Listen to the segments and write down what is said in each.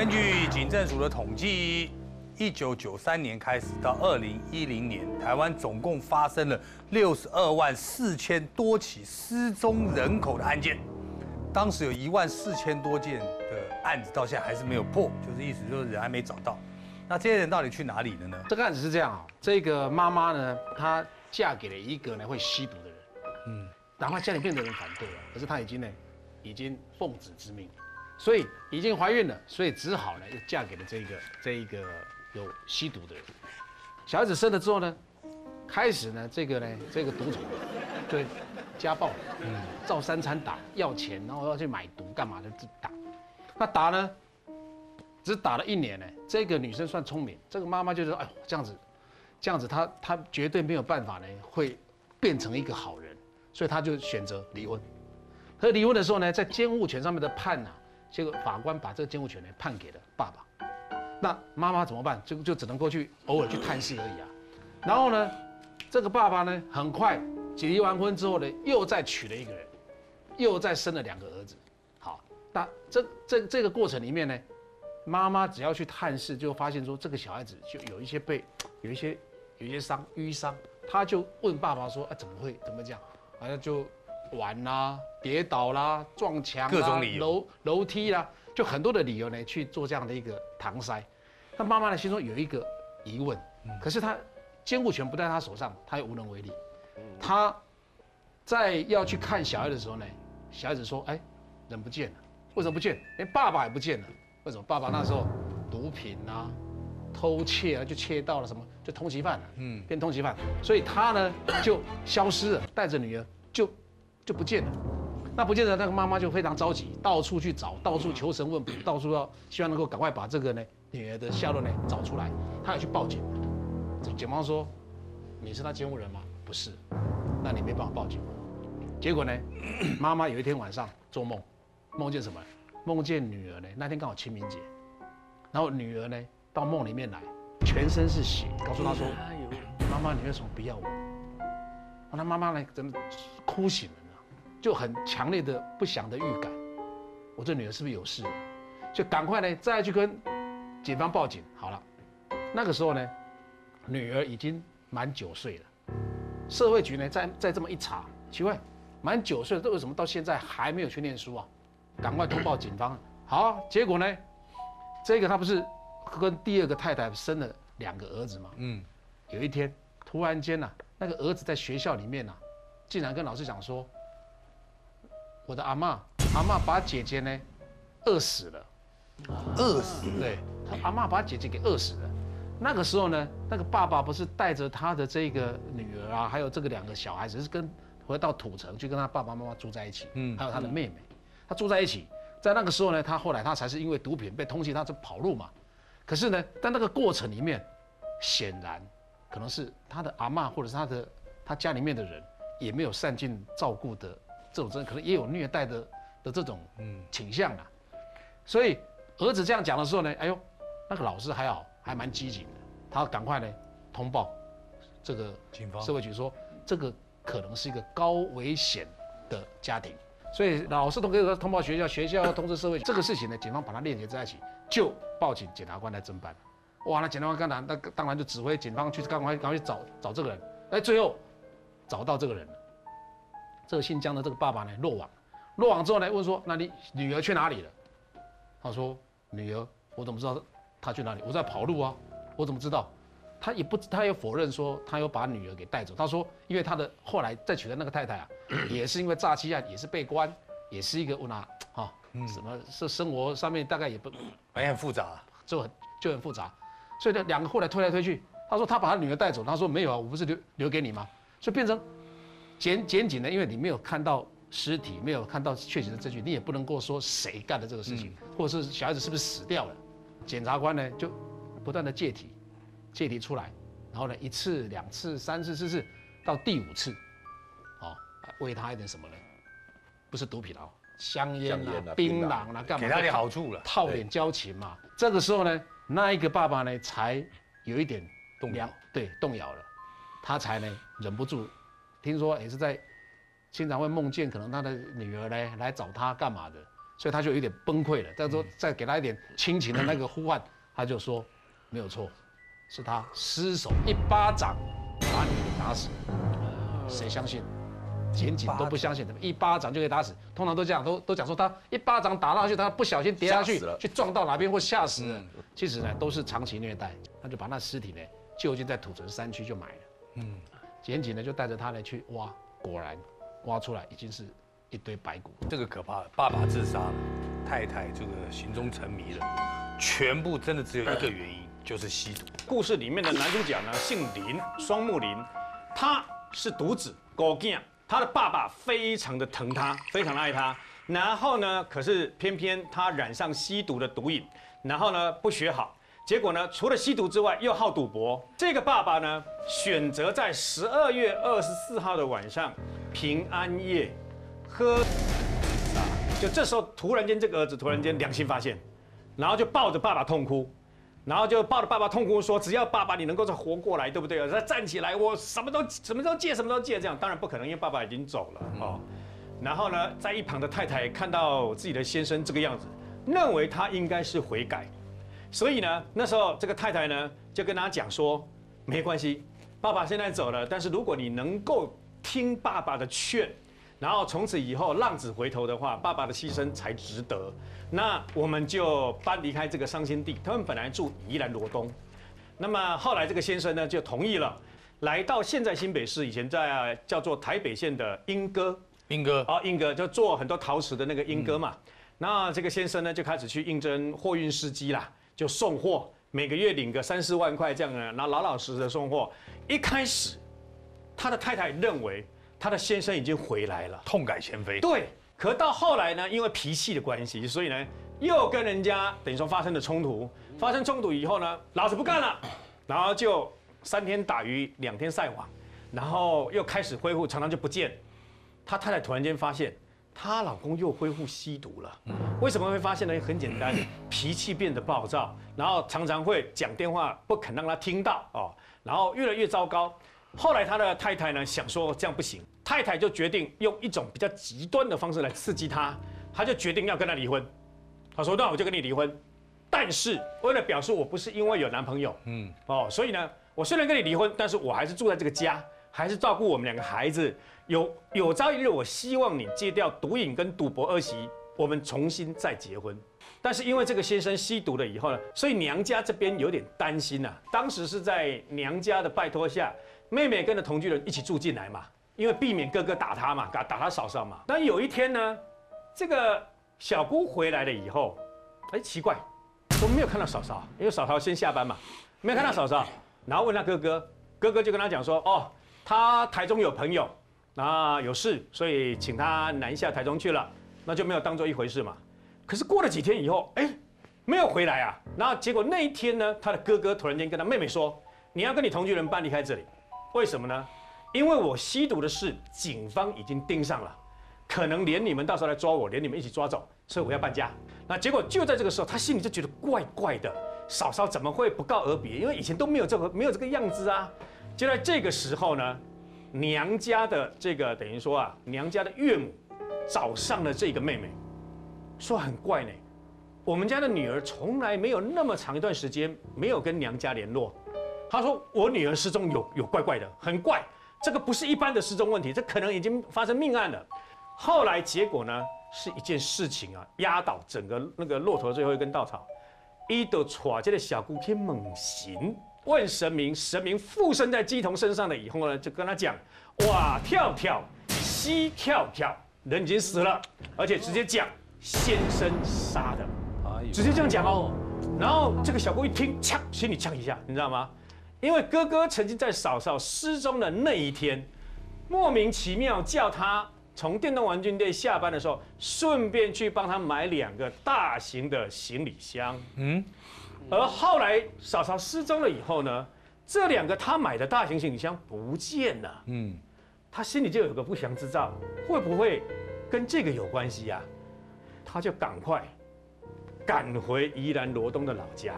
根据警政署的统计，一九九三年开始到二零一零年，台湾总共发生了六十二万四千多起失踪人口的案件。当时有一万四千多件的案子到现在还是没有破，就是意思就是人还没找到。那这些人到底去哪里了呢？这个案子是这样啊，这个妈妈呢，她嫁给了一个呢会吸毒的人，嗯，然后家里面的人反对了，可是她已经呢，已经奉子之命，所以已经怀孕了，所以只好呢又嫁给了这个这一个有吸毒的人。小孩子生了之后呢，开始呢这个呢这个毒虫对家暴，嗯，照三餐打，要钱，然后要去买毒干嘛的打，那打呢？只打了一年呢，这个女生算聪明，这个妈妈就说：“哎呦，这样子，这样子，她她绝对没有办法呢，会变成一个好人，所以她就选择离婚。可离婚的时候呢，在监护权上面的判呢，结果法官把这个监护权呢判给了爸爸。那妈妈怎么办？就就只能过去偶尔去探视而已啊。然后呢，这个爸爸呢，很快离完婚之后呢，又再娶了一个人，又再生了两个儿子。好，那这这这个过程里面呢？妈妈只要去探视，就发现说这个小孩子就有一些被有一些有一些伤淤伤，他就问爸爸说：“啊，怎么会怎么讲？好像就玩啦、跌倒啦、撞墙啦、楼楼梯啦，就很多的理由呢去做这样的一个搪塞。那妈妈呢心中有一个疑问，可是他监护权不在他手上，他又无能为力。他在要去看小孩的时候呢，小孩子说：“哎，人不见了，为什么不见？连爸爸也不见了。”为什么爸爸那时候毒品啊、偷窃啊，就窃到了什么，就通缉犯了，嗯，变通缉犯，所以他呢就消失了，带着女儿就就不见了。那不见得，那个妈妈就非常着急，到处去找，到处求神问卜，到处要希望能够赶快把这个呢女儿的下落呢找出来。她也去报警，警方说你是他监护人吗？不是，那你没办法报警。结果呢，妈妈有一天晚上做梦，梦见什么？梦见女儿呢，那天刚好清明节，然后女儿呢到梦里面来，全身是血，告诉她说：“妈妈，你为什么不要我？”然后她妈妈呢，真的哭醒了，就很强烈的不祥的预感，我这女儿是不是有事？就赶快呢再去跟警方报警。好了，那个时候呢，女儿已经满九岁了，社会局呢再再这么一查，奇怪，满九岁了，这为什么到现在还没有去念书啊？赶快通报警方。好，结果呢？这个他不是跟第二个太太生了两个儿子吗？嗯。有一天，突然间呢，那个儿子在学校里面呢，竟然跟老师讲说：“我的阿妈，阿妈把姐姐呢饿死了。”饿死？对，他阿妈把姐姐给饿死了。那个时候呢，那个爸爸不是带着他的这个女儿啊，还有这个两个小孩子，是跟回到土城去跟他爸爸妈妈住在一起。嗯。还有他的妹妹。他住在一起，在那个时候呢，他后来他才是因为毒品被通缉，他就跑路嘛。可是呢，在那个过程里面，显然可能是他的阿妈或者是他的他家里面的人也没有善尽照顾的这种真，可能也有虐待的的这种嗯倾向啊。所以儿子这样讲的时候呢，哎呦，那个老师还好，还蛮机警的，他赶快呢通报这个警方社会局说，这个可能是一个高危险的家庭。所以老师都可以通报学校，学校要通知社会。这个事情呢，警方把它链接在一起，就报警，检察官来侦办。哇，那检察官当然那当然就指挥警方去赶快赶快去找找这个人。哎，最后找到这个人了。这个姓江的这个爸爸呢落网，落网之后呢问说：那你女儿去哪里了？他说：女儿，我怎么知道她去哪里？我在跑路啊，我怎么知道？他也不，他也否认说他有把女儿给带走。他说，因为他的后来再娶的那个太太啊，也是因为诈欺案，也是被关，也是一个问啊，哈，什么是生活上面大概也不，也很复杂，就很就很复杂。所以呢，两个后来推来推去，他说他把他女儿带走，他说没有啊，我不是留留给你吗？所以变成检检警呢，因为你没有看到尸体，没有看到确实的证据，你也不能够说谁干的这个事情，或者是小孩子是不是死掉了。检察官呢就不断的借题。借题出来，然后呢，一次、两次、三次、四次，到第五次，哦，喂他一点什么呢？不是毒品哦，香烟啊、槟榔啊，干嘛？给他点好处了，套点交情嘛。这个时候呢，那一个爸爸呢，才有一点动摇，对，动摇了，他才呢忍不住，听说也是在经常会梦见，可能他的女儿呢来找他干嘛的，所以他就有点崩溃了。再说再给他一点亲情的那个呼唤，他就说没有错，是他失手一巴掌把你给打死。谁相信？检警都不相信，一巴掌就可以打死。通常都这样，都都讲说他一巴掌打下去，他不小心跌下去，去撞到哪边或吓死了。其实呢，都是长期虐待。他就把那尸体呢，就近在土城山区就埋了。嗯，检警呢就带着他呢去挖，果然挖出来已经是一堆白骨。这个可怕，爸爸自杀了，太太这个行踪成谜了，全部真的只有一个原因，就是吸毒。故事里面的男主角呢，姓林，双木林，他是独子，狗囝。他的爸爸非常的疼他，非常的爱他。然后呢，可是偏偏他染上吸毒的毒瘾，然后呢不学好，结果呢除了吸毒之外又好赌博。这个爸爸呢选择在十二月二十四号的晚上平安夜喝，啊，就这时候突然间这个儿子突然间良心发现，然后就抱着爸爸痛哭。然后就抱着爸爸痛哭说：“只要爸爸你能够再活过来，对不对？再站起来，我什么都什么都借，什么都借。这样当然不可能，因为爸爸已经走了哦。然后呢，在一旁的太太看到自己的先生这个样子，认为他应该是悔改，所以呢，那时候这个太太呢就跟他讲说：没关系，爸爸现在走了，但是如果你能够听爸爸的劝。”然后从此以后浪子回头的话，爸爸的牺牲才值得。那我们就搬离开这个伤心地。他们本来住宜兰罗东，那么后来这个先生呢就同意了，来到现在新北市，以前在叫做台北县的莺歌。莺歌哦，莺歌就做很多陶瓷的那个莺歌嘛。那这个先生呢就开始去应征货运司机啦，就送货，每个月领个三四万块这样的，然后老老实实的送货。一开始，他的太太认为。他的先生已经回来了，痛改前非。对，可到后来呢，因为脾气的关系，所以呢，又跟人家等于说发生了冲突。发生冲突以后呢，老子不干了，然后就三天打鱼两天晒网，然后又开始恢复，常常就不见。他太太突然间发现，她老公又恢复吸毒了。为什么会发现呢？很简单，脾气变得暴躁，然后常常会讲电话不肯让她听到哦，然后越来越糟糕。后来他的太太呢想说这样不行，太太就决定用一种比较极端的方式来刺激他，他就决定要跟他离婚。他说：“那我就跟你离婚，但是为了表示我不是因为有男朋友，嗯，哦，所以呢，我虽然跟你离婚，但是我还是住在这个家，还是照顾我们两个孩子。有有朝一日，我希望你戒掉毒瘾跟赌博恶习，我们重新再结婚。但是因为这个先生吸毒了以后呢，所以娘家这边有点担心呐。当时是在娘家的拜托下。”妹妹跟着同居人一起住进来嘛，因为避免哥哥打她嘛，打打她嫂嫂嘛。但有一天呢，这个小姑回来了以后，哎，奇怪，都没有看到嫂嫂，因为嫂嫂先下班嘛，没有看到嫂嫂。然后问他哥哥，哥哥就跟他讲说，哦，他台中有朋友，啊有事，所以请他南下台中去了，那就没有当做一回事嘛。可是过了几天以后，哎，没有回来啊。然后结果那一天呢，他的哥哥突然间跟他妹妹说，你要跟你同居人搬离开这里。为什么呢？因为我吸毒的事，警方已经盯上了，可能连你们到时候来抓我，连你们一起抓走，所以我要搬家。那结果就在这个时候，他心里就觉得怪怪的，嫂嫂怎么会不告而别？因为以前都没有这个没有这个样子啊。就在这个时候呢，娘家的这个等于说啊，娘家的岳母找上了这个妹妹，说很怪呢，我们家的女儿从来没有那么长一段时间没有跟娘家联络。他说：“我女儿失踪有有怪怪的，很怪。这个不是一般的失踪问题，这可能已经发生命案了。后来结果呢，是一件事情啊，压倒整个那个骆驼最后一根稻草。伊都揣这个小姑去猛行，问神明，神明附身在鸡童身上了以后呢，就跟他讲：哇，跳跳，西跳跳，人已经死了，而且直接讲先生杀的，直接这样讲哦。然后这个小姑一听，呛，心里呛一下，你知道吗？”因为哥哥曾经在嫂嫂失踪的那一天，莫名其妙叫他从电动玩具店下班的时候，顺便去帮他买两个大型的行李箱。嗯，而后来嫂嫂失踪了以后呢，这两个他买的大型行李箱不见了。嗯，他心里就有个不祥之兆，会不会跟这个有关系呀？他就赶快赶回宜兰罗东的老家。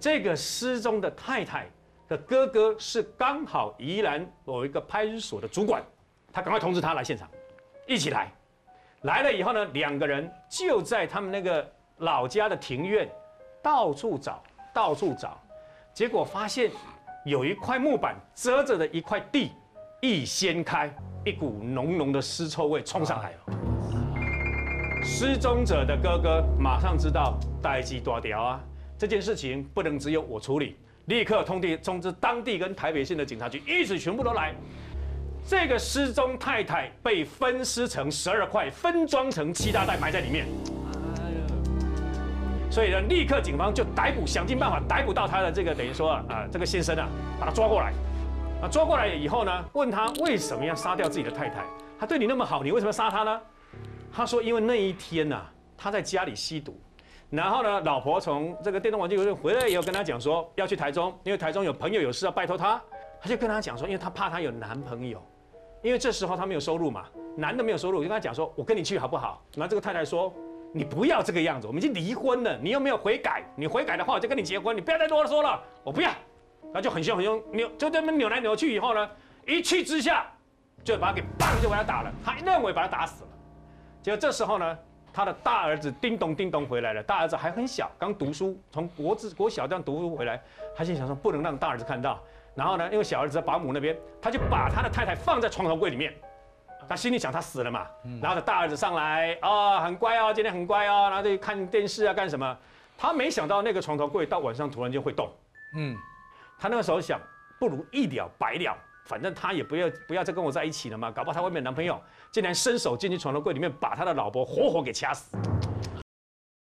这个失踪的太太。的哥哥是刚好宜兰某一个派出所的主管，他赶快通知他来现场，一起来。来了以后呢，两个人就在他们那个老家的庭院到处找，到处找，结果发现有一块木板遮着的一块地，一掀开，一股浓浓的尸臭味冲上来了。失踪者的哥哥马上知道代际多条啊，这件事情不能只有我处理，立刻通地通知当地跟台北县的警察局，一起全部都来。这个失踪太太被分尸成十二块，分装成七大袋埋在里面。所以呢，立刻警方就逮捕，想尽办法逮捕到他的这个等于说啊，这个先生啊，把他抓过来。啊，抓过来以后呢，问他为什么要杀掉自己的太太？他对你那么好，你为什么杀他呢？他说：“因为那一天呐，他在家里吸毒，然后呢，老婆从这个电动玩具回来以后，跟他讲说要去台中，因为台中有朋友有事要拜托他，他就跟他讲说，因为他怕他有男朋友，因为这时候他没有收入嘛，男的没有收入，我就跟他讲说，我跟你去好不好？然后这个太太说，你不要这个样子，我们已经离婚了，你又没有悔改，你悔改的话我就跟你结婚，你不要再多说了，我不要。然后就很凶很凶，扭就这么扭来扭去以后呢，一气之下就把他给棒就把他打了，他认为把他打死了。”结果这时候呢，他的大儿子叮咚叮咚回来了。大儿子还很小，刚读书，从国字国小这样读书回来。他心想说，不能让大儿子看到。然后呢，因为小儿子在保姆那边，他就把他的太太放在床头柜里面。他心里想，他死了嘛。然后他大儿子上来，啊，很乖哦，今天很乖哦，然后就看电视啊，干什么？他没想到那个床头柜到晚上突然间会动。嗯，他那个时候想，不如一了百了。反正他也不要不要再跟我在一起了嘛，搞不好他外面男朋友竟然伸手进去床头柜里面把他的老婆活活给掐死。